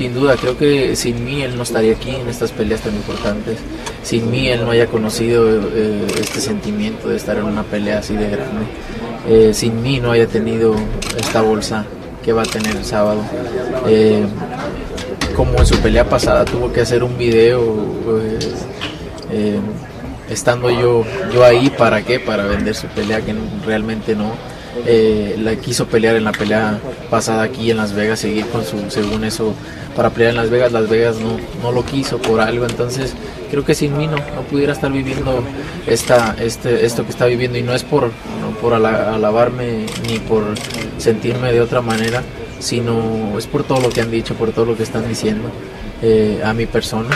Sin duda, creo que sin mí él no estaría aquí en estas peleas tan importantes. Sin mí él no haya conocido eh, este sentimiento de estar en una pelea así de grande. Eh, sin mí no haya tenido esta bolsa que va a tener el sábado. Eh, como en su pelea pasada tuvo que hacer un video estando yo, yo ahí, ¿para qué? Para vender su pelea que realmente no. Eh, la quiso pelear en la pelea pasada aquí en Las Vegas, seguir con su, según eso, para pelear en Las Vegas, Las Vegas no, no lo quiso por algo, entonces creo que sin mí no, no pudiera estar viviendo esta, este, esto que está viviendo y no es por, por ala- alabarme ni por sentirme de otra manera, sino es por todo lo que han dicho, por todo lo que están diciendo eh, a mi persona.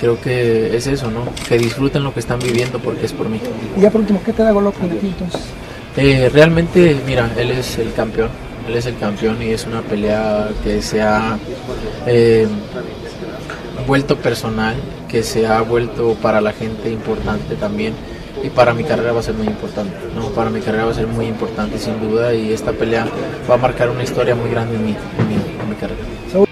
Creo que es eso, ¿no? Que disfruten lo que están viviendo porque es por mí. Y ya por último, ¿qué te da Golovkin de? Eh, realmente, mira, él es el campeón. Él es el campeón y es una pelea que se ha eh, vuelto personal, que se ha vuelto para la gente importante también. Y para mi carrera va a ser muy importante, ¿no? Para mi carrera va a ser muy importante sin duda y esta pelea va a marcar una historia muy grande en mi, en mi, en mi carrera.